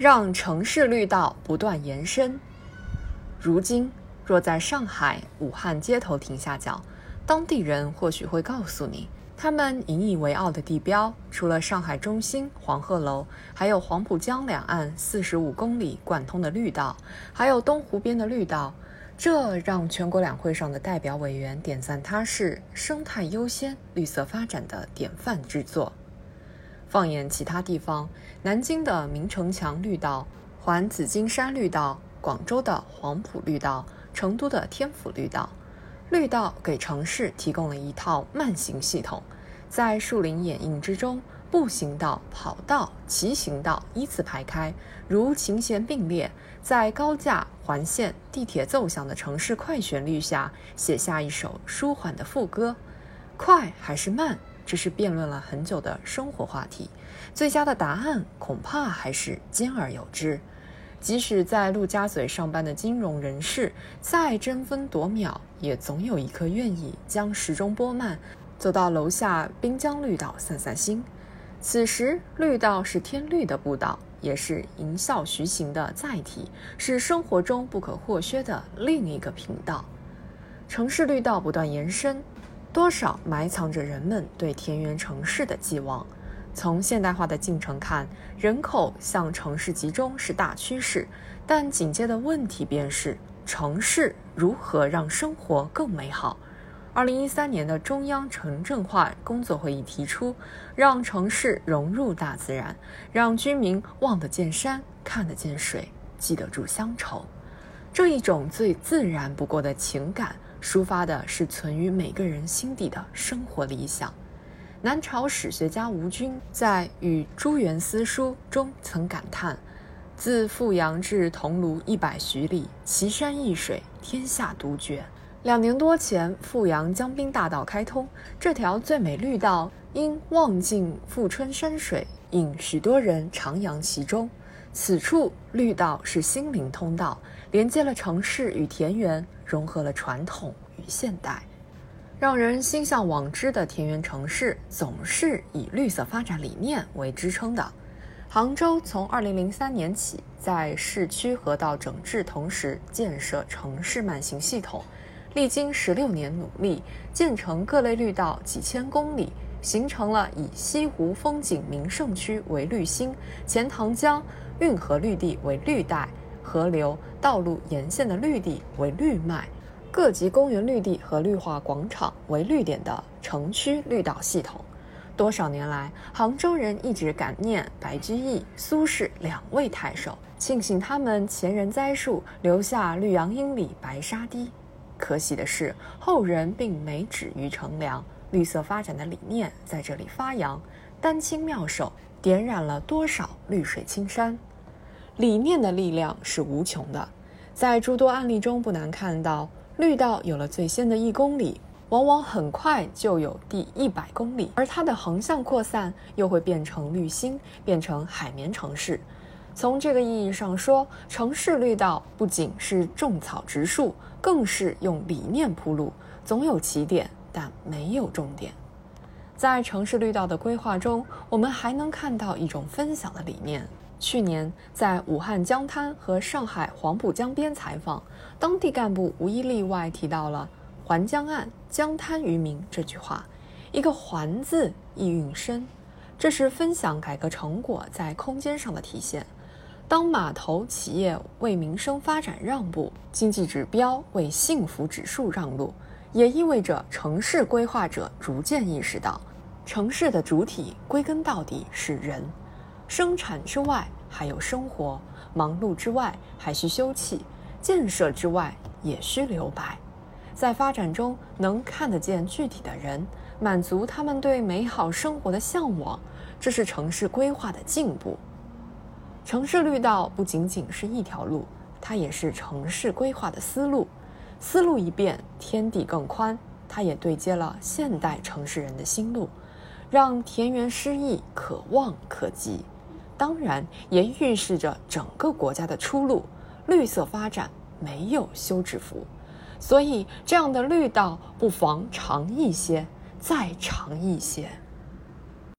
让城市绿道不断延伸。如今，若在上海、武汉街头停下脚，当地人或许会告诉你，他们引以为傲的地标，除了上海中心黄鹤楼，还有黄浦江两岸四十五公里贯通的绿道，还有东湖边的绿道。这让全国两会上的代表委员点赞它是生态优先、绿色发展的典范之作。放眼其他地方，南京的明城墙绿道、环紫金山绿道、广州的黄埔绿道、成都的天府绿道，绿道给城市提供了一套慢行系统，在树林掩映之中。步行道、跑道、骑行道依次排开，如琴弦并列，在高架、环线、地铁奏响的城市快旋律下，写下一首舒缓的副歌。快还是慢，这是辩论了很久的生活话题。最佳的答案恐怕还是兼而有之。即使在陆家嘴上班的金融人士，再争分夺秒，也总有一刻愿意将时钟拨慢，走到楼下滨江绿道散散心。此时，绿道是天绿的步道，也是迎笑徐行的载体，是生活中不可或缺的另一个频道。城市绿道不断延伸，多少埋藏着人们对田园城市的寄望。从现代化的进程看，人口向城市集中是大趋势，但紧接的问题便是：城市如何让生活更美好？二零一三年的中央城镇化工作会议提出，让城市融入大自然，让居民望得见山、看得见水、记得住乡愁。这一种最自然不过的情感，抒发的是存于每个人心底的生活理想。南朝史学家吴均在《与朱元思书》中曾感叹：“自富阳至桐庐一百许里，奇山异水，天下独绝。”两年多前，富阳江滨大道开通，这条最美绿道因望尽富春山水，引许多人徜徉其中。此处绿道是心灵通道，连接了城市与田园，融合了传统与现代，让人心向往之的田园城市，总是以绿色发展理念为支撑的。杭州从2003年起，在市区河道整治同时，建设城市慢行系统。历经十六年努力，建成各类绿道几千公里，形成了以西湖风景名胜区为绿心，钱塘江运河绿地为绿带，河流、道路沿线的绿地为绿脉，各级公园绿地和绿化广场为绿点的城区绿道系统。多少年来，杭州人一直感念白居易、苏轼两位太守，庆幸他们前人栽树，留下“绿杨阴里白沙堤”。可喜的是，后人并没止于乘凉，绿色发展的理念在这里发扬，丹青妙手，点染了多少绿水青山。理念的力量是无穷的，在诸多案例中不难看到，绿道有了最先的一公里，往往很快就有第一百公里，而它的横向扩散又会变成绿心，变成海绵城市。从这个意义上说，城市绿道不仅是种草植树，更是用理念铺路。总有起点，但没有终点。在城市绿道的规划中，我们还能看到一种分享的理念。去年在武汉江滩和上海黄浦江边采访，当地干部无一例外提到了“环江岸，江滩于民”这句话。一个“环”字意蕴深，这是分享改革成果在空间上的体现。当码头企业为民生发展让步，经济指标为幸福指数让路，也意味着城市规划者逐渐意识到，城市的主体归根到底是人，生产之外还有生活，忙碌之外还需休憩，建设之外也需留白，在发展中能看得见具体的人，满足他们对美好生活的向往，这是城市规划的进步。城市绿道不仅仅是一条路，它也是城市规划的思路。思路一变，天地更宽。它也对接了现代城市人的心路，让田园诗意可望可及。当然，也预示着整个国家的出路。绿色发展没有休止符，所以这样的绿道不妨长一些，再长一些。